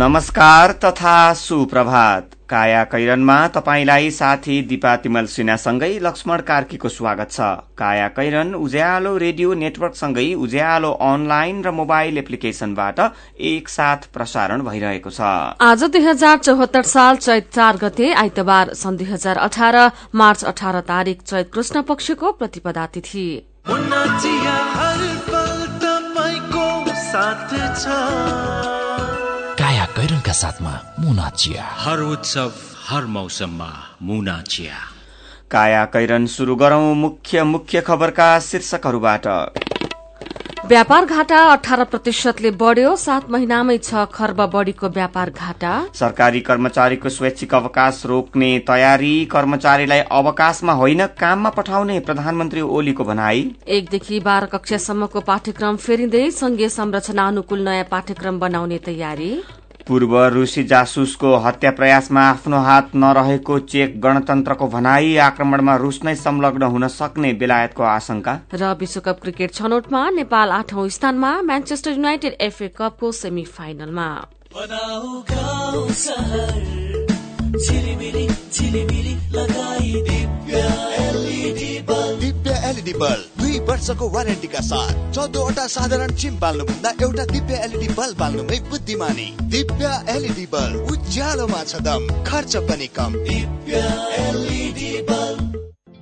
नमस्कार तथा सुप्रभात। काया कैरनमा तपाईंलाई साथी दिपा तिमल सिन्हासँगै लक्ष्मण कार्कीको स्वागत छ। काया कैरन उज्यालो रेडियो नेटवर्कसँगै उज्यालो अनलाइन र मोबाइल एप्लिकेशनबाट एकसाथ प्रसारण भइरहेको छ। आज दुई हजार चौहत्तर साल चैत चार गते आइतबार सन् दुई हजार अठार मार्च अठार तारीक चैत कृष्ण पक्षको प्रतिपदा तिथि। कैरनका साथमा मुना चिया। हर उत्सव हर मौसममा मुना चिया। काया कैरन शुरू गरौं मुख्य मुख्य खबरका शीर्षकहरूबाट। व्यापार घाटा अठार प्रतिशतले बढ़्यो सात महिनामै छ खर्ब बढ़ीको व्यापार घाटा। सरकारी कर्मचारीको स्वैच्छिक अवकाश रोक्ने तयारी कर्मचारीलाई अवकाशमा होइन काममा पठाउने प्रधानमन्त्री ओलीको भनाई। एकदेखि बाह्र कक्षासम्मको पाठ्यक्रम फेरिँदै संघीय संरचना अनुकूल नयाँ पाठ्यक्रम बनाउने तयारी। पूर्व रूसी जासुसको हत्या प्रयासमा आफ्नो हात नरहेको चेक गणतन्त्रको भनाई आक्रमणमा रूस नै संलग्न हुन सक्ने बेलायतको आशंका। र विश्वकप क्रिकेट छनौटमा नेपाल आठौं स्थानमा म्यान्चेस्टर युनाइटेड एफए कपको सेमी फाइनलमा दिव्य एलइडी बल्ब। दुई वर्षको वारेन्टीका साथ चौधवटा साधारण चिम बाल्नुभन्दा एउटा दिव्य एलइडी बल्ब बाल्नुमै बुद्धिमानी। दिव्य एलइडी बल्ब उज्यालोमा छ दम खर्च पनि कम। दिव्य एलइडी बल्ब।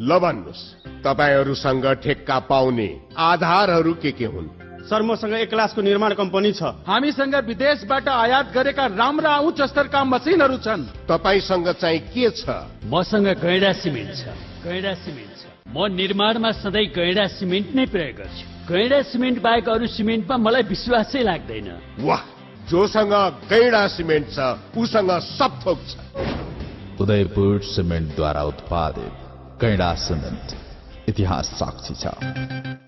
ल भन्नुहोस् तपाईँहरूसँग ठेक्का पाउने आधारहरू के के हुन्? सर मसँग एक क्लासको निर्माण कम्पनी छ। हामीसँग विदेशबाट आयात गरेका राम्रा उच्च स्तरका मसिनहरू छन्। तपाईँसँग चाहिँ के छ? मसँग गैडा सिमेन्ट छ। गैडा सिमेन्ट। म निर्माणमा सधैँ गैडा सिमेन्ट नै प्रयोग गर्छु। गैडा सिमेन्ट बाहेक अरू सिमेन्टमा मलाई विश्वासै लाग्दैन। वाह! जोसँग गैडा सिमेन्ट छ उसँग सब थोक छ। उदयपुर सिमेन्टद्वारा उत्पादित कैडा सिमेन्ट इतिहास साक्षी छ।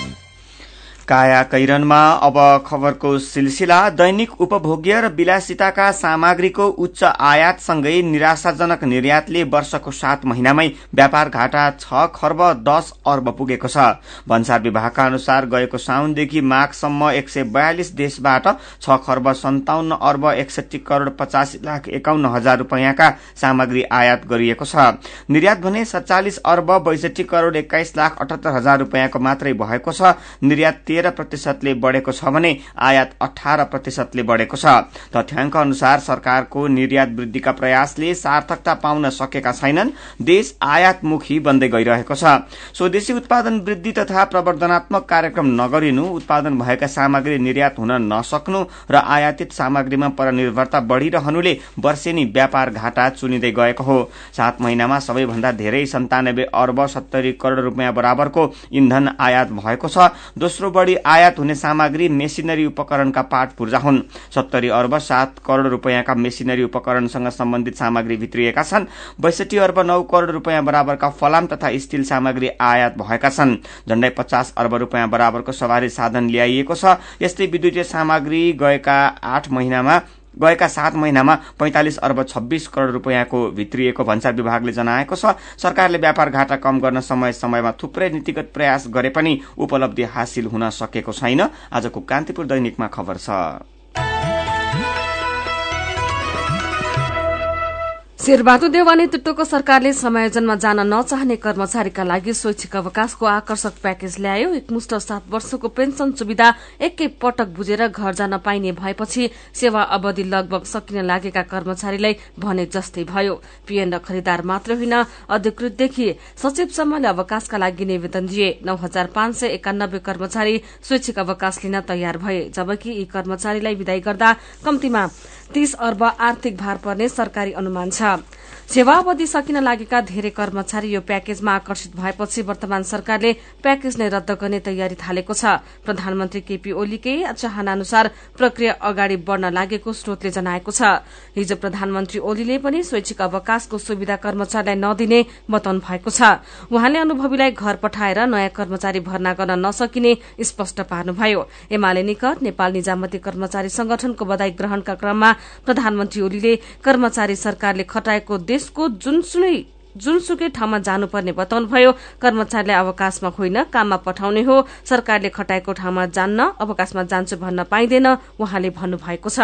काया कैरनमा अब खबरको सिलसिला दैनिक उपभोग्य र विलासिताका सामग्रीको उच्च आयातसँगै निराशाजनक निर्यातले वर्षको सात महिनामै व्यापार घाटा छ खर्ब दस अर्ब पुगेको छ। भन्सार विभागका अनुसार गएको साउनदेखि माघसम्म एक सय बयालिस देशबाट छ खर्ब सन्ताउन्न अर्ब एकसठी करोड़ पचासी लाख एकाउन्न हजार रूपियाँका सामग्री आयात गरिएको छ। निर्यात भने सत्तालिस अर्ब बैसठी करोड़ एक्काइस लाख अठहत्तर हजार रूपियाँको मात्रै भएको छ। निर्यात तेह्र प्रतिशतले बढ़ेको छ भने आयात अठार प्रतिशतले बढ़ेको छ। तथ्याङ्क अनुसार सरकारको निर्यात वृद्धिका प्रयासले सार्थकता पाउन सकेका छैनन्। देश आयातमुखी बन्दै गइरहेको छ। स्वदेशी उत्पादन वृद्धि तथा प्रवर्धनात्मक कार्यक्रम नगरिनु उत्पादन भएका सामग्री निर्यात हुन नसक्नु र आयातित सामग्रीमा परनिर्भरता बढ़िरहनुले वर्षेनी व्यापार घाटा चुनिँदै गएको हो। सात महिनामा सबैभन्दा धेरै सन्तानब्बे अर्ब सत्तरी करोड़ रूपियाँ बराबरको इन्धन आयात भएको छ। दोस्रो बढ़ी आयात हुने सामग्री मेसिनरी उपकरणका पाठ पूर्जा हुन्। सत्तरी अर्ब सात करोड़ रूपियाँका मेसिनरी उपकरणसँग सम्बन्धित सामग्री भित्रिएका छन्। बैसठी अर्ब नौ करोड़ रूपियाँ बराबरका फलाम तथा स्टील सामग्री आयात भएका छन्। झण्डै पचास अर्ब रूपियाँ बराबरको सवारी साधन ल्याइएको छ। यस्तै विद्युतीय सामग्री गएका आठ महिनामा गएका सात महिनामा पैंतालिस अर्ब छब्बीस करोड़ रूपियाँको भित्रिएको भन्सार विभागले जनाएको छ। सरकारले व्यापार घाटा कम गर्न समय समयमा थुप्रै नीतिगत प्रयास गरे पनि उपलब्धि हासिल हुन सकेको छैन। आजको कान्तिपुर दैनिकमा खबर छ। शेरबहादुर देवानी तुट्टोको सरकारले समायोजनमा जान नचाहने कर्मचारीका लागि स्वैच्छिक अवकाशको आकर्षक प्याकेज ल्यायो। एकमुष्ट सात वर्षको पेन्सन सुविधा एकै पटक बुझेर घर जान पाइने भएपछि सेवा अवधि लगभग सकिन लागेका कर्मचारीलाई भने जस्तै भयो। पीएन र खरिदार मात्र होइन अधिकृतदेखि सचिवसम्मले अवकाशका लागि निवेदन दिए। नौ हजार पाँच सय एकानब्बे कर्मचारी स्वैच्छिक अवकाश लिन तयार भए जबकि यी कर्मचारीलाई विदाई गर्दा कम्तीमा तीस अर्ब आर्थिक भार पर्ने सरकारी अनुमान छ। सेवा अवधि सकिन लागेका धेरै कर्मचारी यो प्याकेजमा आकर्षित भएपछि वर्तमान सरकारले प्याकेज नै रद्द गर्ने तयारी थालेको छ। प्रधानमन्त्री केपी ओलीकै चाहना अनुसार प्रक्रिया अगाडि बढ़न लागेको स्रोतले जनाएको छ। हिजो प्रधानमन्त्री ओलीले पनि स्वैच्छिक अवकाशको सुविधा कर्मचारीलाई नदिने बताउनु भएको छ। उहाँले अनुभवीलाई घर पठाएर नयाँ कर्मचारी भर्ना गर्न नसकिने स्पष्ट पार्नुभयो। एमाले निकट नेपाल निजामती कर्मचारी संगठनको बधाई ग्रहणका क्रममा प्रधानमन्त्री ओलीले कर्मचारी सरकारले खटाएको देशको जुनसुनै जुनसुकै ठाउँमा जानुपर्ने बताउनुभयो कर्मचारीलाई अवकाशमा होइन काममा पठाउने हो। सरकारले खटाएको ठाउँमा जान्न अवकाशमा जान्छु भन्न पाइँदैन उहाँले भन्नुभएको छ।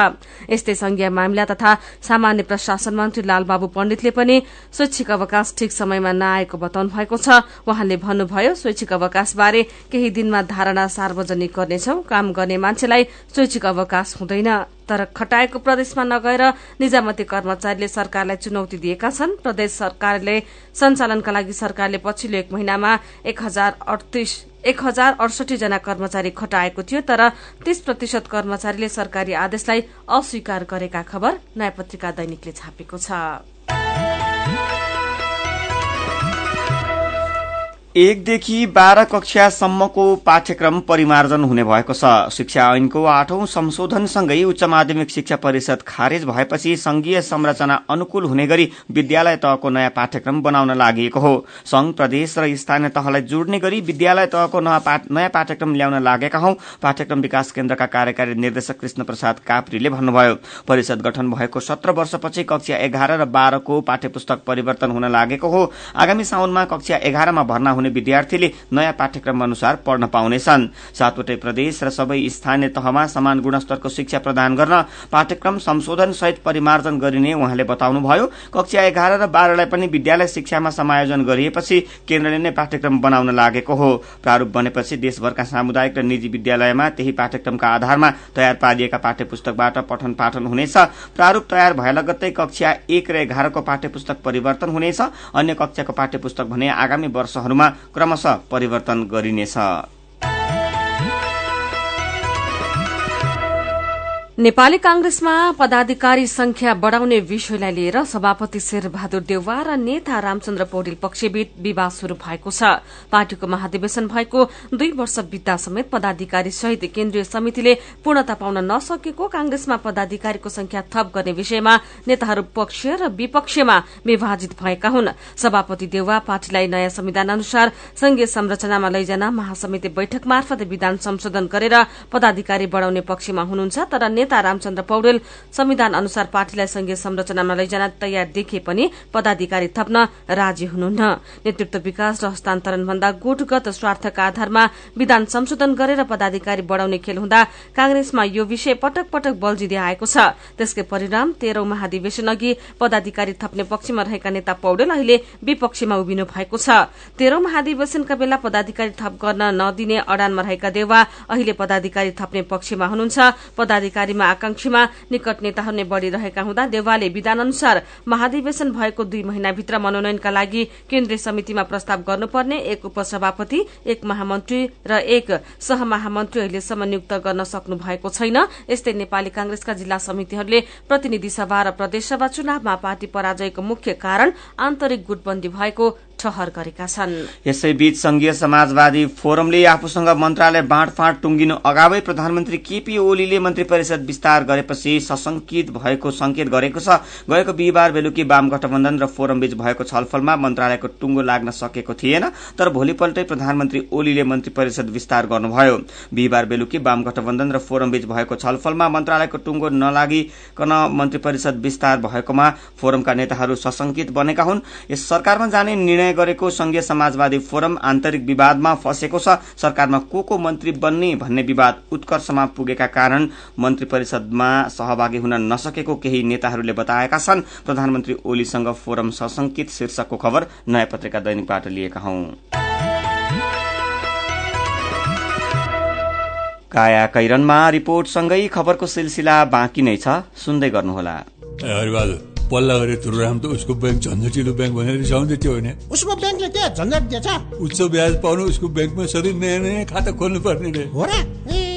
यस्तै संघीय मामिला तथा सामान्य प्रशासन मन्त्री लालबाबु पण्डितले पनि स्वैच्छिक अवकाश ठिक समयमा नआएको बताउनु भएको छ। उहाँले भन्नुभयो स्वैच्छिक अवकाशबारे केही दिनमा धारणा सार्वजनिक गर्नेछौ। काम गर्ने मान्छेलाई स्वैच्छिक अवकाश हुँदैन। तर खटाएको प्रदेशमा नगएर निजामती कर्मचारीले सरकारलाई चुनौती दिएका छन्। प्रदेश सरकारले सञ्चालनका लागि सरकारले पछिल्लो एक महिनामा एक हजार अडतिस एक हजार अडसठी जना कर्मचारी खटाएको थियो तर तीस प्रतिशत कर्मचारीले सरकारी आदेशलाई अस्वीकार गरेका खबर नयाँ पत्रिका दैनिकले छापेको छ। एकदेखि बाह्र कक्षासम्मको पाठ्यक्रम परिमार्जन हुने भएको छ। शिक्षा ऐनको आठौं संशोधनसँगै उच्च माध्यमिक शिक्षा परिषद खारेज भएपछि संघीय संरचना अनुकूल हुने गरी विद्यालय तहको नयाँ पाठ्यक्रम बनाउन लागि हो। संघ प्रदेश र स्थानीय तहलाई जोड्ने गरी विद्यालय तहको नयाँ पाठ्यक्रम ल्याउन लागेका हौ पाठ्यक्रम विकास केन्द्रका कार्यकारी निर्देशक कृष्ण प्रसाद काप्रीले भन्नुभयो। परिषद गठन भएको सत्र वर्षपछि कक्षा एघार र बाह्रको पाठ्यपुस्तक परिवर्तन हुन लागेको हो। आगामी साउनमा कक्षा एघारमा भर्ना हुने विद्यार्थीले नयाँ पाठ्यक्रम अनुसार पढ्न पाउनेछन्। सातवटै प्रदेश र सबै स्थानीय तहमा समान गुणस्तरको शिक्षा प्रदान गर्न पाठ्यक्रम संशोधन सहित परिमार्जन गरिने उहाँले बताउनुभयो। कक्षा एघार र बाह्रलाई पनि विद्यालय शिक्षामा समायोजन गरिएपछि केन्द्रले नै पाठ्यक्रम बनाउन लागेको हो। प्रारूप बनेपछि देशभरका सामुदायिक र निजी विद्यालयमा त्यही पाठ्यक्रमका आधारमा तयार पारिएका पाठ्यपुस्तकबाट पठन पाठन हुनेछ। प्रारूप तयार भए लगत्तै कक्षा एक र एघारको पाठ्यपुस्तक परिवर्तन हुनेछ। अन्य कक्षाको पाठ्यपुस्तक भने आगामी वर्षहरूमा क्रमशः परिवर्तन गरिनेछ। नेपाली कांग्रेसमा पदाधिकारी संख्या बढ़ाउने विषयलाई लिएर सभापति शेरबहादुर देउवा र नेता रामचन्द्र पौडेल पक्षबीच विवाद शुरू भएको छ। पार्टीको महाधिवेशन भएको दुई वर्ष बित्दा समेत पदाधिकारी सहित केन्द्रीय समितिले पूर्णता पाउन नसकेको कांग्रेसमा पदाधिकारीको संख्या थप गर्ने विषयमा नेताहरू पक्षीय र विपक्षीयमा विभाजित भएका हुन्। सभापति देउवा पार्टीलाई नयाँ संविधान अनुसार संघीय संरचनामा लैजान महासमिति बैठक मार्फत विधान संशोधन गरेर पदाधिकारी बढ़ाउने पक्षमा हुनुहुन्छ तर नेता रामचन्द्र पौडेल संविधान अनुसार पार्टीलाई संघीय संरचनामा लैजान तयार देखिए पनि पदाधिकारी थप्न राजी हुनुहुन्न। नेतृत्व विकास र हस्तान्तरण भन्दा गुटगत स्वार्थका आधारमा विधान संशोधन गरेर पदाधिकारी बढ़ाउने खेल हुँदा कांग्रेसमा यो विषय पटक पटक बल्झिँदै आएको छ। त्यसकै परिणाम तेह्रौं महाधिवेशन अघि पदाधिकारी थप्ने पक्षमा रहेका नेता पौडेल अहिले विपक्षीमा उभिनु भएको छ। तेह्रौं महाधिवेशनका बेला पदाधिकारी थप गर्न नदिने अडानमा रहेका देवा अहिले पदाधिकारी थप्ने पक्षमा हुनुहुन्छ। पदाधिकारी पार्टीमा आकांक्षीमा निकट नेताहरू नै बढ़िरहेका हुँदा देवालले विधान अनुसार महाधिवेशन भएको दुई महिनाभित्र मनोनयनका लागि केन्द्रीय समितिमा प्रस्ताव गर्नुपर्ने एक उपसभापति एक महामन्त्री र एक सहमहामन्त्री अहिलेसम्म नियुक्त गर्न सक्नु भएको छैन। यस्तै नेपाली कांग्रेसका जिल्ला समितिहरूले प्रतिनिधि सभा र प्रदेशसभा चुनावमा पार्टी पराजयको मुख्य कारण आन्तरिक गुटबन्दी भएको ठहर गरेका छन्। यसैबीच संघीय समाजवादी फोरमले आफूसँग मन्त्रालय बाँडफाँड टुङ्गिनु अगावै प्रधानमन्त्री केपी ओलीले मन्त्री परिषद विस्तार गरेपछि सशंकित भएको संकेत गरेको छ। गएको बिहिबार बेलुकी वाम गठबन्धन र फोरम बीच भएको छलफलमा मन्त्रालयको टुङ्गो लाग्न सकेको थिएन तर भोलिपल्टै प्रधानमन्त्री ओलीले मन्त्री परिषद विस्तार गर्नुभयो। बिहिबार बेलुकी वाम गठबन्धन र फोरम बीच भएको छलफलमा मन्त्रालयको टुङ्गो नलागिकन मन्त्री परिषद विस्तार भएकोमा फोरमका नेताहरू सशंकित बनेका हुन्। यस सरकारमा जाने निर्णय निर्णय गरेको संघीय समाजवादी फोरम आन्तरिक विवादमा फँसेको छ। सरकारमा को को मन्त्री बन्ने भन्ने विवाद उत्कर्षमा पुगेका कारण मन्त्री परिषदमा सहभागी हुन नसकेको केही नेताहरूले बताएका छन्। प्रधानमन्त्री ओलीसँग फोरम सशंकित शीर्षकको खबर नयाँ पत्रिका दैनिकबाट लिएका हौं। काया कैरनमा रिपोर्टसँगै खबरको सिलसिला बाँकी नै छ। सुन्दै गर्नुहोला। पल्ला गरेर तुरुराम त उसको ब्याङ्क झन्झटिलो ब्याङ्क भनेर रिसाउँदै थियो होइन। उसको ब्याङ्कले के झन्झट दिएछ? उच्च ब्याज पाउनु उसको ब्याङ्कमा सधैँ नयाँ नयाँ खाता खोल्नु पर्ने रे। हो र?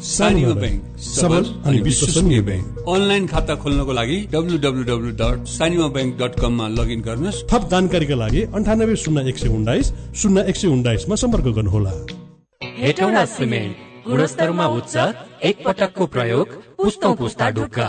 सानिमा ब्याङ्क सबल अनि विश्वसनीय ब्याङ्क अनलाइन खाता खोल्नको लागि W W W dot Sanima bank dot कममा लगइन गर्नुहोस् थप जानकारीका लागि अन्ठानब्बे शून्य एक सय उन्नाइस शून्य एक सय उन्नाइसमा सम्पर्क गर्नुहोला। हेटौँडा सिमेन्ट गुणस्तरमा उच्च एक पटकको प्रयोग पुस्तौँ पुस्ता ढुक्का।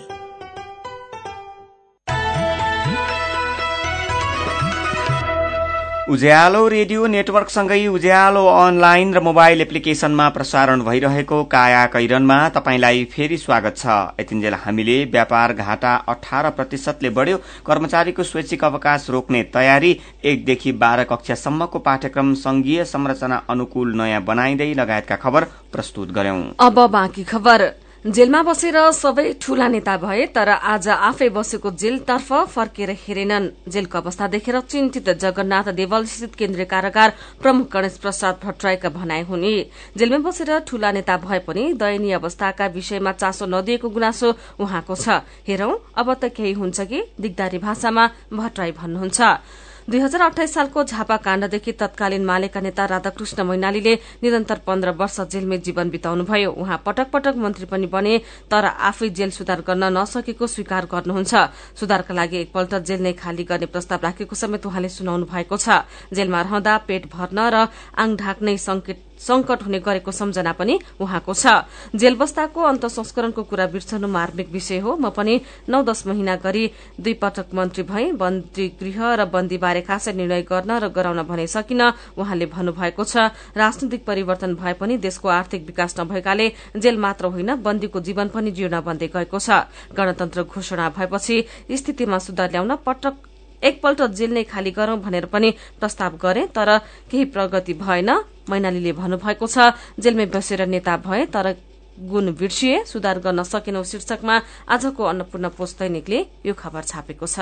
उज्यालो रेडियो नेटवर्कसँगै उज्यालो अनलाइन र मोबाइल एप्लिकेशनमा प्रसारण भइरहेको काया कैरनमा तपाईँलाई फेरि स्वागत छ। यतिन्जेल हामीले व्यापार घाटा अठार प्रतिशतले बढ्यो कर्मचारीको स्वैच्छिक अवकाश रोक्ने तयारी एकदेखि बाह्र कक्षासम्मको पाठ्यक्रम संघीय संरचना अनुकूल नयाँ बनाइँदै लगायतका खबर प्रस्तुत गर्यौं। जेलमा बसेर सबै ठूला नेता भए तर आज आफै बसेको जेलतर्फ फर्केर हेरेनन्। जेलको अवस्था देखेर चिन्तित जगन्नाथ देवल स्थित केन्द्रीय कारागार प्रमुख गणेश प्रसाद भट्टराईका भनाइ हुने। जेलमा बसेर ठूला नेता भए पनि दयनीय अवस्थाका विषयमा चासो नदिएको गुनासो उहाँको छ। हेरौं अब त केही हुन्छ कि? दिगदारी भाषामा भट्टराई भन्नुहुन्छ। दुई हजार अठाइस सालको झापा काण्डदेखि तत्कालीन मालेका नेता राधाकृष्ण मैनालीले निरन्तर पन्ध्र वर्ष जेलमै जीवन बिताउनुभयो। उहाँ पटक पटक मन्त्री पनि बने तर आफै जेल सुधार गर्न नसकेको स्वीकार गर्नुहुन्छ। सुधारका लागि एकपल्ट जेल नै खाली गर्ने प्रस्ताव राखेको समेत उहाँले सुनाउनु भएको छ। जेलमा रहँदा पेट भर्न र आङ ढाक्नै संकट हुने गरेको सम्झना पनि उहाँको छ। जेल बस्दाको अन्त संस्करणको कुरा बिर्सनु मार्मिक विषय हो। म पनि नौ दश महिना गरी दुई पटक मन्त्री भए। बन्दी गृह र बन्दीबारे खासै निर्णय गर्न र गराउन भने सकिन उहाँले भन्नुभएको छ। राजनैतिक परिवर्तन भए पनि देशको आर्थिक विकास नभएकाले जेल मात्र होइन बन्दीको जीवन पनि जीर्ण बन्दै गएको छ। गणतन्त्र घोषणा भएपछि स्थितिमा सुधार ल्याउन पटक एकपल्ट जेल नै खाली गरौं भनेर पनि प्रस्ताव गरे तर केही प्रगति भएन। मैनालीले भन्नुभएको छ जेलमै बसेर नेता भए तर गुण बिर्सिए सुधार गर्न सकेनौ शीर्षकमा आजको अन्नपूर्ण पोस्ट दैनिकले यो खबर छापेको छ।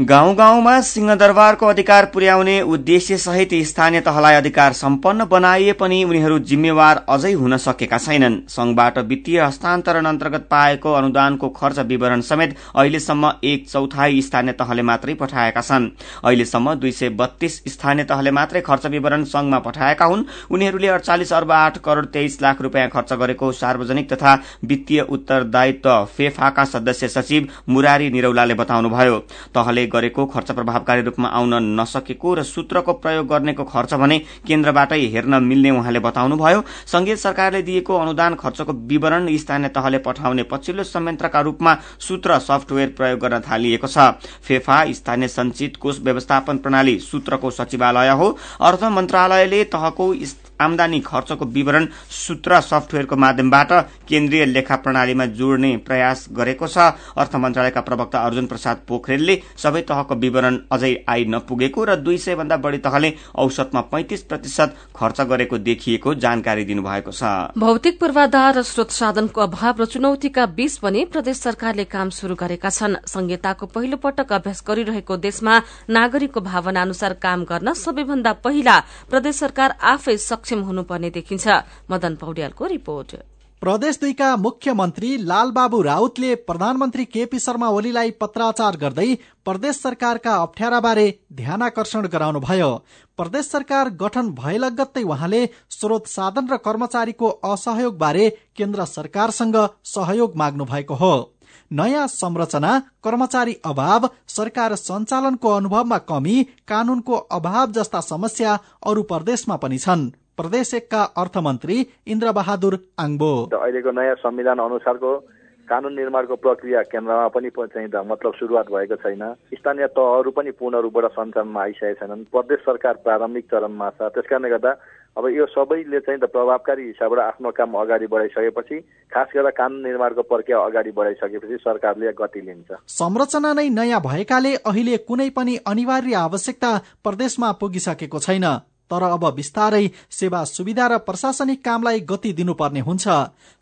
गाउँ गाउँमा सिंहदरबारको अधिकार पुर्याउने उद्देश्य सहित स्थानीय तहलाई अधिकार सम्पन्न बनाइए पनि उनीहरू जिम्मेवार अझै हुन सकेका छैनन्। संघबाट वित्तीय हस्तान्तरण अन्तर्गत पाएको अनुदानको खर्च विवरण समेत अहिलेसम्म एक चौथाई स्थानीय तहले मात्रै पठाएका छन्। अहिलेसम्म दुई सय बत्तीस स्थानीय तहले मात्रै खर्च विवरण संघमा पठाएका हुन्। उनीहरूले अडचालिस अर्ब आठ करोड़ तेइस लाख रूपियाँ खर्च गरेको सार्वजनिक तथा वित्तीय उत्तरदायित्व फेफाका सदस्य सचिव मुरारी निरौलाले बताउनुभयो। तहले गरेको खर्च प्रभावकारी रूपमा आउन नसकेको र सूत्रको प्रयोग गर्नेको खर्च भने केन्द्रबाटै हेर्न मिल्ने उहाँले बताउनुभयो। संघीय सरकारले दिएको अनुदान खर्चको विवरण स्थानीय तहले पठाउने पछिल्लो संयन्त्रका रूपमा सूत्र सफ्टवेयर प्रयोग गर्न थालिएको छ। फेफा स्थानीय संचित कोष व्यवस्थापन प्रणाली सूत्रको सचिवालय हो। अर्थ मन्त्रालयले तहको आमदानी खर्चको विवरण सूत्र सफ्टवेयरको माध्यमबाट केन्द्रीय लेखा प्रणालीमा जोड्ने प्रयास गरेको छ। अर्थ मन्त्रालयका प्रवक्ता अर्जुन प्रसाद पोखरेलले सबै सबै तहको विवरण अझै आई नपुगेको र दुई सय भन्दा बढ़ी तहले औसतमा पैंतिस प्रतिशत खर्च गरेको देखिएको जानकारी दिनुभएको छ। भौतिक पूर्वाधार र स्रोत साधनको अभाव र चुनौतीका बीच पनि प्रदेश सरकारले काम शुरू गरेका छन्। संहिताको पहिलो पटक अभ्यास गरिरहेको देशमा नागरिकको भावना अनुसार काम गर्न सबैभन्दा पहिला प्रदेश सरकार आफै सक्षम हुनुपर्ने देखिन्छ। मदन पौड्यालको रिपोर्ट। प्रदेश दुईका मुख्यमन्त्री लालबाबु राउतले प्रधानमन्त्री केपी शर्मा ओलीलाई पत्राचार गर्दै प्रदेश सरकारका अप्ठ्याराबारे ध्यानाकर्षण गराउनुभयो। प्रदेश सरकार गठन भए लगत्तै उहाँले स्रोत साधन र कर्मचारीको असहयोगबारे केन्द्र सरकारसँग सहयोग माग्नु भएको हो। नयाँ संरचना कर्मचारी अभाव सरकार सञ्चालनको अनुभवमा कमी कानूनको अभाव जस्ता समस्या अरू प्रदेशमा पनि छन्। प्रदेश एकका अर्थमन्त्री इन्द्र बहादुर आङ्बो अहिलेको नयाँ संविधान अनुसारको कानुन निर्माणको प्रक्रिया केन्द्रमा पनि चाहिँ मतलब सुरुवात भएको छैन। स्थानीय तहहरू पनि पूर्ण रूपबाट सञ्चालनमा आइसकेका छैनन्। प्रदेश सरकार प्रारम्भिक चरणमा छ। त्यस कारणले गर्दा अब यो सबैले चाहिँ त प्रभावकारी हिसाबबाट आफ्नो काम अगाडि बढाइसकेपछि खास गरेर कानुन निर्माणको प्रक्रिया अगाडि बढाइसकेपछि सरकारले गति लिन्छ। संरचना नै नयाँ भएकाले अहिले कुनै पनि अनिवार्य आवश्यकता प्रदेशमा पुगिसकेको छैन। तर अब बिस्तारै सेवा सुविधा र प्रशासनिक कामलाई गति दिनुपर्ने हुन्छ।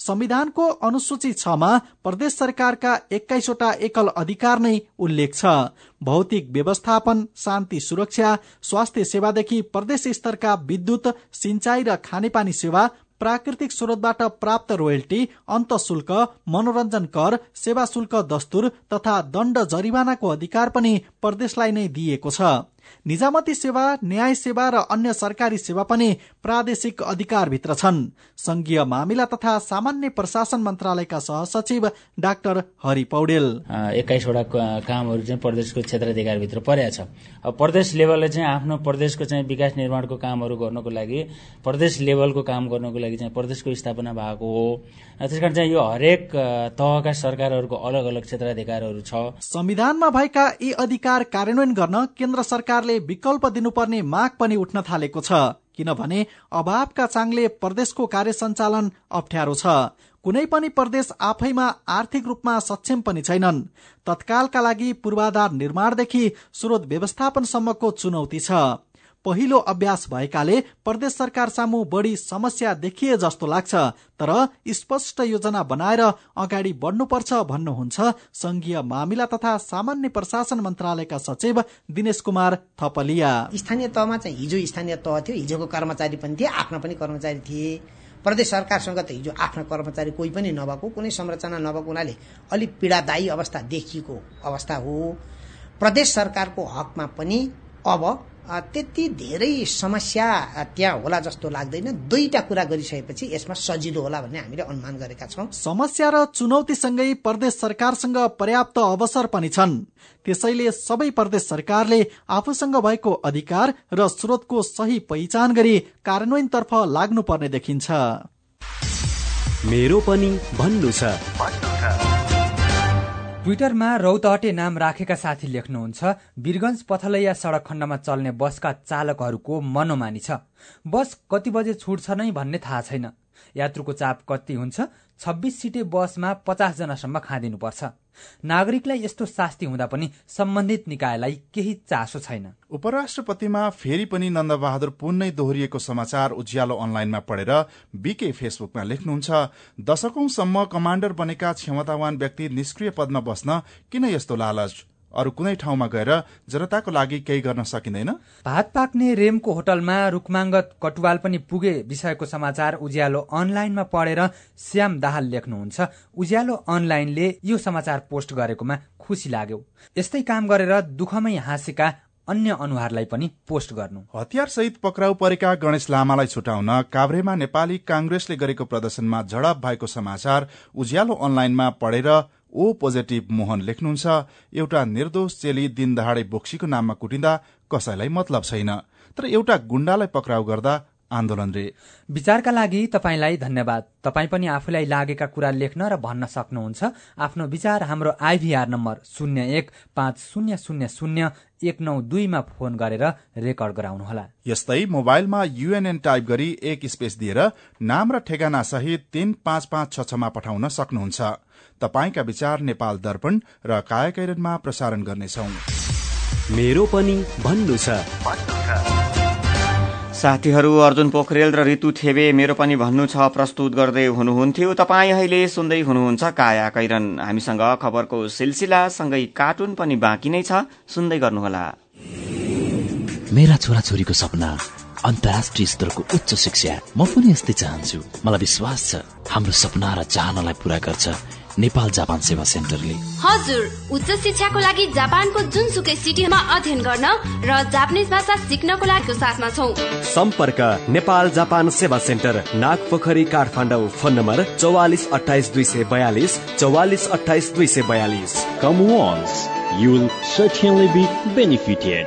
संविधानको अनुसूची छमा प्रदेश सरकारका एक्काइसवटा एकल अधिकार नै उल्लेख छ। भौतिक व्यवस्थापन शान्ति सुरक्षा स्वास्थ्य सेवादेखि प्रदेश स्तरका विद्युत सिंचाई र खानेपानी सेवा प्राकृतिक स्रोतबाट प्राप्त रोयल्टी अन्त शुल्क मनोरञ्जन कर सेवा शुल्क दस्तुर तथा दण्ड जरिवानाको अधिकार पनि प्रदेशलाई नै दिइएको छ। निजामती सेवा न्याय सेवा र अन्य सरकारी सेवा पनि प्रादेशिक अधिकारभित्र छन्। संघीय मामिला तथा सामान्य प्रशासन मन्त्रालयका सहसचिव डाक्टर हरि पौडेल। एक्काइसवटा कामहरू चाहिँ प्रदेशको क्षेत्राधिकारभित्र परेको छ। अब प्रदेश लेभलले चाहिँ आफ्नो प्रदेशको चाहिँ विकास निर्माणको कामहरू गर्नको लागि प्रदेश लेभलको काम गर्नको लागि चाहिँ प्रदेशको स्थापना भएको हो। त्यस कारण चाहिँ यो हरेक तहका सरकारहरूको अलग अलग क्षेत्राधिकारहरू छ। संविधानमा भएका यी अधिकार कार्यान्वयन गर्न केन्द्र सरकारले विकल्प दिनुपर्ने माग पनि उठ्न थालेको छ किनभने अभावका चाङले प्रदेशको कार्य सञ्चालन अप्ठ्यारो छ। कुनै पनि प्रदेश आफैमा आर्थिक रूपमा सक्षम पनि छैनन्। तत्कालका लागि पूर्वाधार निर्माणदेखि स्रोत व्यवस्थापनसम्मको चुनौती छ। पहिलो अभ्यास भएकाले प्रदेश सरकार सामु बढी समस्या देखिए जस्तो लाग्छ तर स्पष्ट योजना बनाएर अगाडि बढ्नुपर्छ भन्नुहुन्छ संघीय मामिला तथा सामान्य प्रशासन मन्त्रालयका सचिव दिनेश कुमार थपलिया। स्थानीय तहमा चाहिँ हिजो स्थानीय तह थियो हिजोको कर्मचारी पनि थिए आफ्ना पनि कर्मचारी थिए। प्रदेश सरकारसँग त हिजो आफ्ना कर्मचारी कोही पनि नभएको कुनै संरचना नभएको हुनाले अलिक पीडादायी अवस्था देखिएको अवस्था हो। प्रदेश सरकारको हकमा पनि अब त्यति धेरै समस्या त्यहाँ होला जस्तो लाग्दैन। दुईटा कुरा गरिसकेपछि यसमा सजिलो होला भन्ने हामीले अनुमान गरेका छौँ। समस्या र चुनौतीसँगै प्रदेश सरकारसँग पर्याप्त अवसर पनि छन्। त्यसैले सबै प्रदेश सरकारले आफूसँग भएको अधिकार र स्रोतको सही पहिचान गरी कार्यान्वयनतर्फ लाग्नुपर्ने देखिन्छ। मेरो पनि भन्नु छ। ट्विटरमा रौतहटे नाम राखेका साथी लेख्नुहुन्छ वीरगंज पथलैया सड़क खण्डमा चल्ने बसका चालकहरूको मनोमानी छ। बस कति बजे छुट्छ नै भन्ने थाहा छैन। यात्रुको चाप कति हुन्छ छब्बिस सिटे बसमा पचासजनासम्म खाँदिनुपर्छ। नागरिकलाई यस्तो शास्ति हुँदा पनि सम्बन्धित निकायलाई केही चासो छैन। उपराष्ट्रपतिमा फेरि पनि नन्दबहादुर पुन नै दोहोरिएको समाचार उज्यालो अनलाइनमा पढेर बीके फेसबुकमा लेख्नुहुन्छ दशकौंसम्म कमाण्डर बनेका क्षमतावान व्यक्ति निष्क्रिय पदमा बस्न किन यस्तो लालच? अरू कुनै ठाउँमा गएर जनताको लागि केही गर्न सकिँदैन? भात पाक्ने रेमको होटलमा रुकमाङ्गत कटुवाल पनि पुगे विषयको समाचार उज्यालो अनलाइनमा पढेर श्याम दाहाल लेख्नुहुन्छ। उज्यालो अनलाइनले यो समाचार पोस्ट गरेकोमा खुसी लाग्यो। यस्तै काम गरेर दुःखमै हाँसेका अन्य अनुहारलाई पनि पोस्ट गर्नु। हतियार सहित पक्राउ परेका गणेश लामालाई छुटाउन काभ्रेमा नेपाली कांग्रेसले गरेको प्रदर्शनमा झडप भएको समाचार उज्यालो अनलाइनमा पढेर ओ पोजिटिभ मोहन लेख्नुहुन्छ एउटा निर्दोष चेली दिन दहाडे बोक्सीको नाममा कुटिँदा कसैलाई मतलब छैन। तर एउटा गुण्डालाई पक्राउ गर्दा आन्दोलन रे। विचारका लागि तपाईँलाई धन्यवाद। तपाईँ पनि आफूलाई लागेका कुरा लेख्न र भन्न सक्नुहुन्छ। आफ्नो विचार हाम्रो आइभीआर नम्बर शून्य एक पाँच शून्य शून्य शून्य एक नौ दुईमा फोन गरेर रेकर्ड गराउनुहोला। यस्तै मोबाइलमा युएनएन टाइप गरी एक स्पेस दिएर नाम र ठेगाना सहित तीन पाँच पाँच छ छमा पठाउन सक्नुहुन्छ। तपाईँका विचार नेपाल दर्पण र कायाकैरनमा प्रसारण गर्नेछौ। मेरो पनि भन्नु छ। साथीहरू अर्जुन पोखरेल र ऋतु थेबे मेरो पनि भन्नु छ प्रस्तुत गर्दै हुनुहुन्थ्यो। तपाईँ अहिले सुन्दै हुनुहुन्छ काया कैरन हामीसँग खबरको सिलसिला सँगै कार्टुन पनि बाँकी नै छ। सुन्दै गर्नुहोला। मेरा छोराछोरीको सपना अन्तर्राष्ट्रिय स्तरको उच्च शिक्षा। म पनि यस्तै चाहन्छु। मलाई विश्वास छ हाम्रो सपना र चाहनालाई पूरा गर्छ। नेपाल जापान सेवा सेन्टरले। हजुर उच्च शिक्षाको लागि जापानको जुनसुकै सिटीमा अध्ययन गर्न र जापानिज भाषा सिक्नको लागि साथमा छौ। सम्पर्क Nepal Japan Sewa centre Nagpokhari Kathmandu phone number चौवालिस अठाइस दुई सय बयालिस चौवालिस अठाइस दुई सय बयालिस। Certainly be benefited.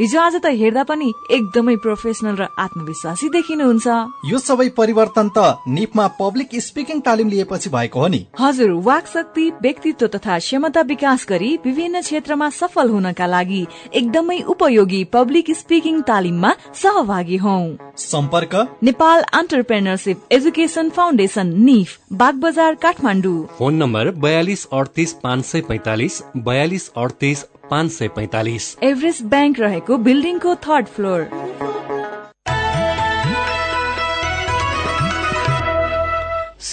हिजो आज त हेर्दा पनि एकदमै प्रोफेसनल र आत्मविश्वासी देखिनुहुन्छ। यो सबै परिवर्तन त निपमा पब्लिक स्पिकिङ तालिम लिएपछि भएको हो नि। हजुर वाक शक्ति व्यक्तित्व तथा क्षमता विकास गरी विभिन्न क्षेत्रमा सफल हुनका लागि एकदमै उपयोगी पब्लिक स्पिकिङ तालिममा सहभागी हौ। सम्पर्क? नेपाल अन्टरप्रेनरसिप एजुकेसन फाउन्डेसन निफ। बाग बजार काठमाडौँ। फोन नम्बर बयालिस अडतिस पाँच सय पैतालिस बयालिस अडतिस पाँच सय पैतालिस। एभरेस्ट ब्याङ्क रहेको बिल्डिङको थर्ड फ्लोर।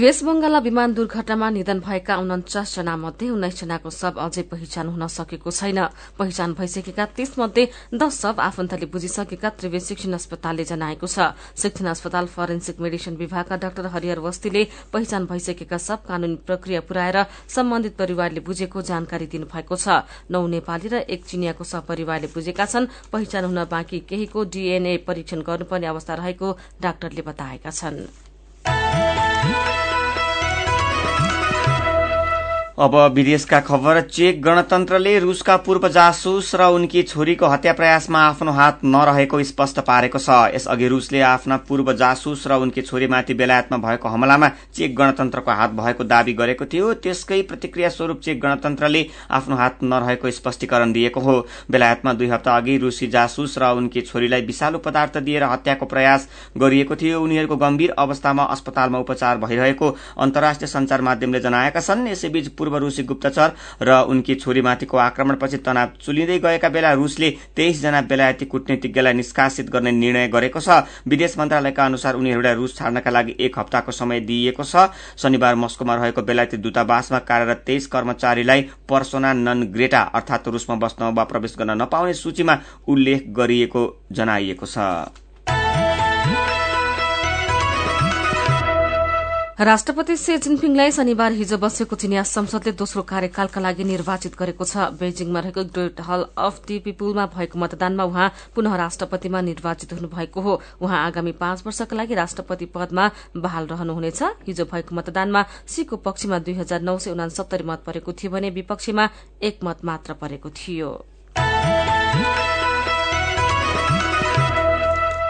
वेस्ट बंगालमा विमान दुर्घटनामा निधन भएका उन्चास जना मध्ये उन्नाइस जनाको शव अझै पहिचान हुन सकेको छैन। पहिचान भइसकेका तीसमध्ये दश शव आफन्तले बुझिसकेका त्रिवेद शिक्षण अस्पतालले जनाएको छ। शिक्षण अस्पताल फरेन्सिक मेडिसिन विभागका डाक्टर हरिहर वस्तीले पहिचान भइसकेका शव कानूनी प्रक्रिया पुर्याएर सम्बन्धित परिवारले बुझेको जानकारी दिनुभएको छ। नौ नेपाली र एक चिनियाको सपरिवारले बुझेका छन् पहिचान हुन बाँकी केहीको डीएनए परीक्षण गर्नुपर्ने अवस्था रहेको डाक्टरले बताएका छन्। अब विदेशका खबर चेक गणतन्त्रले रूसका पूर्व जासुस र उनकी छोरीको हत्या प्रयासमा आफ्नो हात नरहेको स्पष्ट पारेको छ। यसअघि रूसले आफ्ना पूर्व जासुस र उनकी छोरीमाथि बेलायतमा भएको हमलामा चेक गणतन्त्रको हात भएको दावी गरेको थियो। त्यसकै प्रतिक्रिया स्वरूप चेक गणतन्त्रले आफ्नो हात नरहेको स्पष्टीकरण दिएको हो। बेलायतमा दुई हप्ता अघि रूसी जासुस र उनकी छोरीलाई विषालु पदार्थ दिएर हत्याको प्रयास गरिएको थियो। उनीहरूको गम्भीर अवस्थामा अस्पतालमा उपचार भइरहेको अन्तर्राष्ट्रिय संचार माध्यमले जनाएका छन्। यसैबीच पूर्व रूसी गुप्तचर र उनकी छोरीमाथिको आक्रमणपछि तनाव चुलिँदै गएका बेला रूसले तेइस जना बेलायती कूटनीतिज्ञलाई निष्कासित गर्ने निर्णय गरेको छ। विदेश मन्त्रालयका अनुसार उनीहरूलाई रूस छाड्नका लागि एक हप्ताको समय दिइएको छ। शनिबार मस्कोमा रहेको बेलायती दूतावासमा कार्यरत तेइस कर्मचारीलाई पर्सोना नन ग्रेटा अर्थात रूसमा बस्न वा प्रवेश गर्न नपाउने सूचीमा उल्लेख गरिएको जनाइएको छ। राष्ट्रपति सी जिनपिङलाई शनिबार हिजो बसेको चिनिया संसदले दोस्रो कार्यकालका लागि निर्वाचित गरेको छ। बेजिङमा रहेको ग्रेट हल अफ दि पिपुलमा भएको मतदानमा उहाँ पुनः राष्ट्रपतिमा निर्वाचित हुनुभएको हो। उहाँ आगामी पाँच वर्षका लागि राष्ट्रपति पदमा बहाल रहनुहुनेछ। हिजो भएको मतदानमा सीको पक्षमा दुई हजार नौ सय उनासत्तरी मत परेको थियो भने विपक्षीमा एक मत मात्र परेको थियो।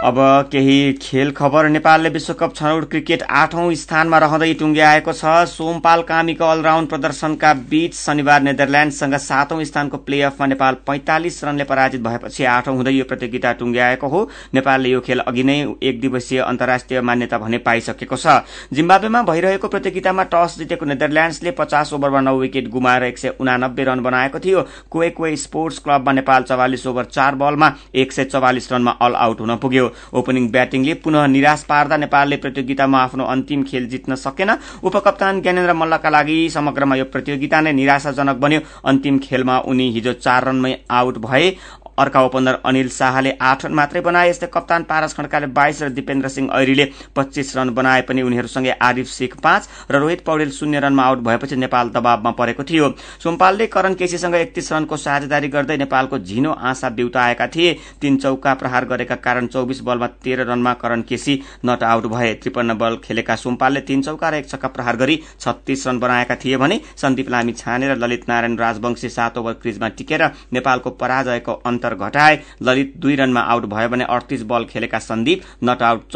अब केही खेल खबर नेपालले विश्वकप छनौट क्रिकेट आठौं स्थानमा रहँदै टुङ्ग्याएको छ। सोमपाल कामीको अलराउण्ड प्रदर्शनका बीच शनिबार नेदरल्याण्डसँग सातौं स्थानको प्ले अफमा नेपाल पैंतालिस रनले पराजित भएपछि आठौं हुँदै यो प्रतियोगिता टुङ्ग्याएको हो। नेपालले यो खेल अघि नै एक दिवसीय अन्तर्राष्ट्रिय मान्यता भने पाइसकेको छ। जिम्बाब्वेमा भइरहेको प्रतियोगितामा टस जितेको नेदरल्याण्ड्सले पचास ओभरमा नौ विकेट गुमाएर एक सय उनानब्बे रन बनाएको थियो। कोए कोए स्पोर्ट्स क्लबमा नेपाल चौवालिस ओभर चार बलमा एक सय चौवालिस रनमा अल आउट हुन पुग्यो। ओपनिङ ब्याटिङले पुनः निराश पार्दा नेपालले प्रतियोगितामा आफ्नो अन्तिम खेल जित्न सकेन। उपकप्तान ज्ञानेन्द्र मल्लका लागि समग्रमा यो प्रतियोगिता नै निराशाजनक बन्यो। अन्तिम खेलमा उनी हिजो चार रनमै आउट भए। अर्का ओपनर अनिल शाहले आठ रन मात्रै बनाए यस्तै कप्तान पारस खड्काले बाइस र दिपेन्द्र सिंह ऐरीले पच्चीस रन बनाए पनि उनीहरूसँगै आरिफ शेख पाँच र रोहित पौडेल शून्य रनमा आउट भएपछि नेपाल दबावमा परेको थियो। सोमपालले करण केसीसँग एकतीस रनको साझेदारी गर्दै नेपालको झिनो आशा बिउताएका थिए। तीन चौका प्रहार गरेका कारण चौबिस बलमा तेह्र रनमा करण केसी नट आउट भए। त्रिपन्न बल खेलेका सोमपालले तीन चौका र एक छक्का प्रहार गरी छत्तीस रन बनाएका थिए भने सन्दीप लामी छाने र ललित नारायण राजवंशी सात ओभर क्रिजमा टिकेर नेपालको पराजयको अन्त अन्तर घटाए। ललित दुई रनमा आउट भयो भने अडतिस बल खेलेका सन्दीप नट आउट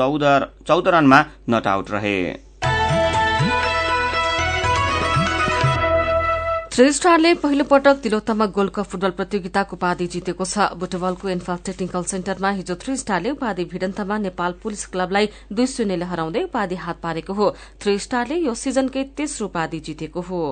चौध रनमा नट आउट रहे। थ्री स्टारले पहिलो पटक तिलोत्तमा गोल्ड कप फुटबल प्रतियोगिताको उपाधि जितेको छ। बुटबलको एन्फाल टेक्निकल सेन्टरमा हिजो थ्री स्टारले उपाधि भिडन्तमा नेपाल पुलिस क्लबलाई दुई शून्यले हराउँदै उपाधि हात पारेको हो। थ्री स्टारले यो सिजनकै तेस्रो उपाधि जितेको हो।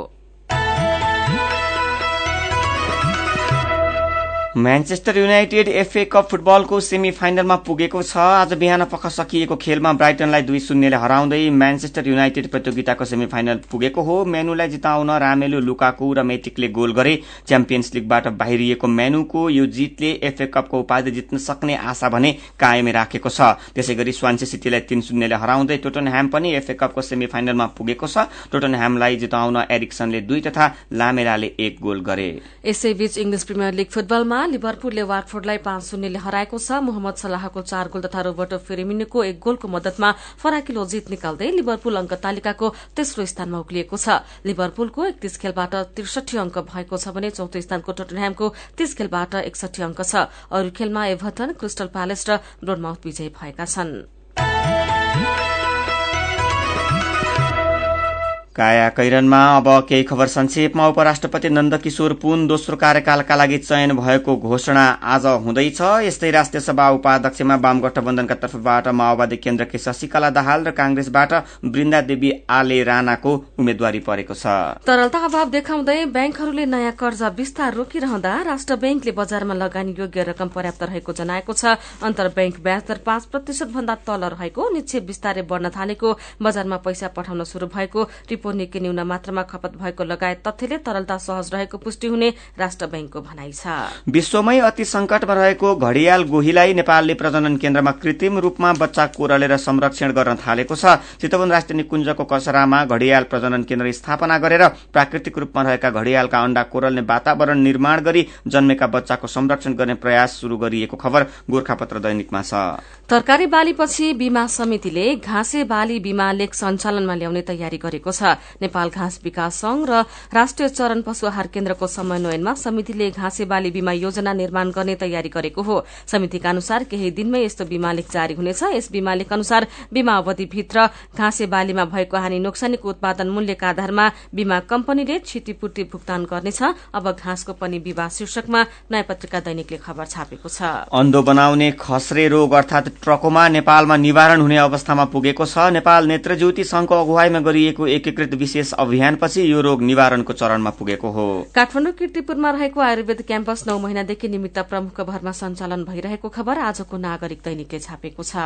म्यान्चेस्टर युनाइटेड एफए कप फुटबलको सेमी फाइनलमा पुगेको छ। आज बिहान पख सकिएको खेलमा ब्राइटनलाई दुई शून्यले हराउँदै म्यान्चेस्टर युनाइटेड प्रतियोगिताको सेमी फाइनल पुगेको हो। मेनुलाई जिताउन रामेलु लुकाकु र मेटिकले गोल गरे। च्याम्पियन्स लिगबाट बाहिरिएको मेनुको यो जितले एफए कपको उपाधि जित्न सक्ने आशा भने कायमै राखेको छ। त्यसै गरी स्वान्से सिटीलाई तीन शून्यले हराउँदै टोटनह्याम पनि एफए कपको सेमी फाइनलमा पुगेको छ। टोटनह्यामलाई जिताउन एरिक्सनले दुई तथा लामेलाले एक गोल गरे। यसैबीच इंग्लिश प्रिमियर लिग फुटबलमा लिभरपुलले वाटफोर्डलाई पाँच शून्यले हराएको छ। मोहम्मद सलाहको चार गोल तथा रोबर्टो फेरिमिनीको एक गोलको मदतमा फराकिलो जित निकाल्दै लिभरपुल अंक तालिकाको तेस्रो स्थानमा उक्लिएको छ। लिभरपुलको एकतीस खेलबाट त्रिसठी अंक भएको छ भने चौथो स्थानको टोटनह्यामको तीस खेलबाट एकसठी अंक छ। अरू खेलमा एभर्टन क्रिस्टल प्यालेस र ब्रोडमाउथ विजयी भएका छनृ। काया कैरनमा अब केही खबर संक्षेपमा उपराष्ट्रपति नन्दकिशोर पुन दोस्रो कार्यकालका लागि चयन भएको घोषणा आज हुँदैछ। यस्तै राष्ट्रिय सभा उपाध्यक्षमा वाम गठबन्धनका तर्फबाट माओवादी केन्द्रकी शशिकला दाहाल र कांग्रेसबाट वृन्दा देवी आले राणाको उम्मेद्वारी परेको छ। तरलता अभाव देखाउँदै ब्याङ्कहरूले नयाँ कर्जा विस्तार रोकिरहँदा राष्ट्र ब्याङ्कले बजारमा लगानी योग्य रकम पर्याप्त रहेको जनाएको छ। अन्तर ब्याङ्क ब्याज दर पाँच प्रतिशत भन्दा तल रहेको निक्षेप विस्तारै बढ़न थालेको बजारमा पैसा पठाउन शुरू भएको रिपोर्ट निकै न्यून मात्रामा खपत भएको लगायत तथ्यले तरलता सहज रहेको पुष्टि हुने राष्ट्र ब्याङ्कको भनाइ छ। विश्वमै अति संकटमा रहेको घड़ियाल गोहीलाई नेपालले प्रजनन केन्द्रमा कृत्रिम रूपमा बच्चा कोरलेर संरक्षण गर्न थालेको छ। चितवन राष्ट्रिय निकुञ्जको कसरामा घड़ियाल प्रजनन केन्द्र स्थापना गरेर प्राकृतिक रूपमा रहेका घड़ियालका अण्डा कोरल्ने वातावरण निर्माण गरी जन्मेका बच्चाको संरक्षण गर्ने प्रयास शुरू गरिएको खबर गोर्खापत्र दैनिकमा छ। तरकारी बालीपछि बीमा समितिले घाँसे बाली बीमा लेख सञ्चालनमा ल्याउने तयारी गरेको छ। नेपाल घाँस विकास संघ र राष्ट्रिय चरण पशु आहार केन्द्रको समन्वयनमा समितिले घाँसे बाली बीमा योजना निर्माण गर्ने तयारी गरेको हो। समितिका अनुसार केही दिनमै यस्तो बीमा लेख जारी हुनेछ। यस बीमा लेख अनुसार बीमा अवधिभित्र घाँसे बालीमा भएको हानि नोक्सानीको उत्पादन मूल्यका आधारमा बीमा कम्पनीले क्षतिपूर्ति भुक्तान गर्नेछ। अब घाँसको पनि विवाह शीर्षकमा नयाँ पत्रिका दैनिकले खबर छापेको छ। अन्धो बनाउने खस्रे रोग अर्थात ट्रकोमा नेपालमा निवारण हुने अवस्थामा पुगेको छ। नेपाल नेत्रज्योति संघको अगुवाईमा गरिएको एकीकृत विशेष अभियानपछि यो रोग निवारणको चरणमा पुगेको हो। काठमाडौँ किर्तिपुरमा रहेको आयुर्वेद क्याम्पस नौ महिनादेखि निमित्त प्रमुख भरमा सञ्चालन भइरहेको खबर आजको नागरिक दैनिकले छापेको छ।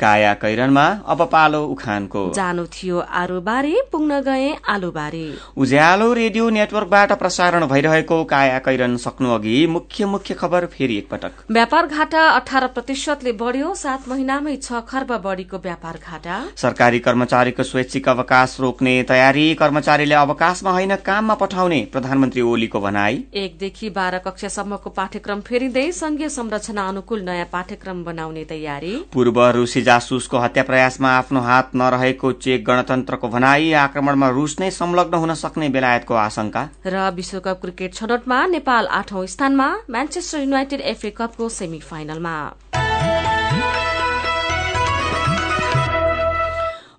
काया कैरनमा अब पालो उखानको। जानु थियो आरोबारे पुग्न गए आलुबारे। उज्यालो रेडियो नेटवर्कबाट प्रसारण भइरहेको काया कैरन सक्नु अघि मुख्य मुख्य खबर फेरि एकपटक। व्यापार घाटा अठार प्रतिशतले बढ़्यो सात महिनामै छ खर्ब बढ़ीको व्यापार घाटा। सरकारी कर्मचारीको स्वैच्छिक अवकाश रोक्ने तयारी कर्मचारीले अवकाशमा होइन काममा पठाउने प्रधानमन्त्री ओलीको भनाई। एकदेखि बाह्र कक्षासम्मको पाठ्यक्रम फेरिँदै संघीय संरचना अनुकूल नयाँ पाठ्यक्रम बनाउने तयारी। पूर्व रूसी जासुसको हत्या प्रयासमा आफ्नो हात नरहेको चेक गणतन्त्रको भनाई आक्रमणमा रूस नै संलग्न हुन सक्ने बेलायतको आशंका। र विश्वकप क्रिकेट छनौटमा नेपाल आठौं स्थानमा म्यान्चेस्टर युनाइटेड एफए कपको सेमी फाइनलमा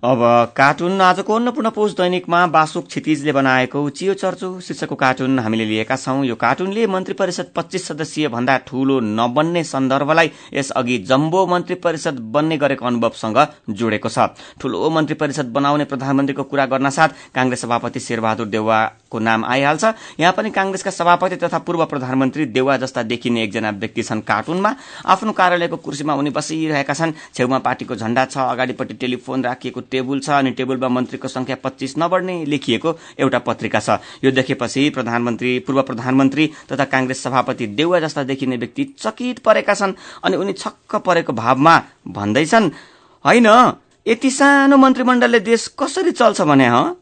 अब कार्टुन आजको अन्नपूर्ण पोष दैनिकमा बासुक क्षितिजले बनाएको चियो चर्चो शीर्षकको कार्टुन हामीले लिएका छौं। यो कार्टुनले मन्त्री परिषद पच्चीस सदस्यीय भन्दा ठूलो नबन्ने सन्दर्भलाई यसअघि जम्बो मन्त्री परिषद बन्ने गरेको अनुभवसँग जोडेको छ। ठूलो मन्त्री परिषद बनाउने प्रधानमन्त्रीको कुरा गर्न साथ कांग्रेस सभापति शेरबहादुर देउवा को नाम आइहाल्छ। यहाँ पनि कांग्रेसका सभापति तथा पूर्व प्रधानमन्त्री देउवा जस्ता देखिने एकजना व्यक्ति छन् कार्टुनमा। आफ्नो कार्यालयको कुर्सीमा उनी बसिरहेका छन्। छेउमा पार्टीको झण्डा छ अगाडिपट्टि टेलिफोन राखिएको टेबुल छ अनि टेबुलमा मन्त्रीको संख्या पच्चीस नबढ्ने लेखिएको एउटा पत्रिका छ। यो देखेपछि प्रधानमन्त्री पूर्व प्रधानमन्त्री तथा कांग्रेस सभापति देउवा जस्ता देखिने व्यक्ति चकित परेका छन् अनि उनी छक्क परेको भावमा भन्दैछन् होइन यति सानो मन्त्रीमण्डलले देश कसरी चल्छ भने ह?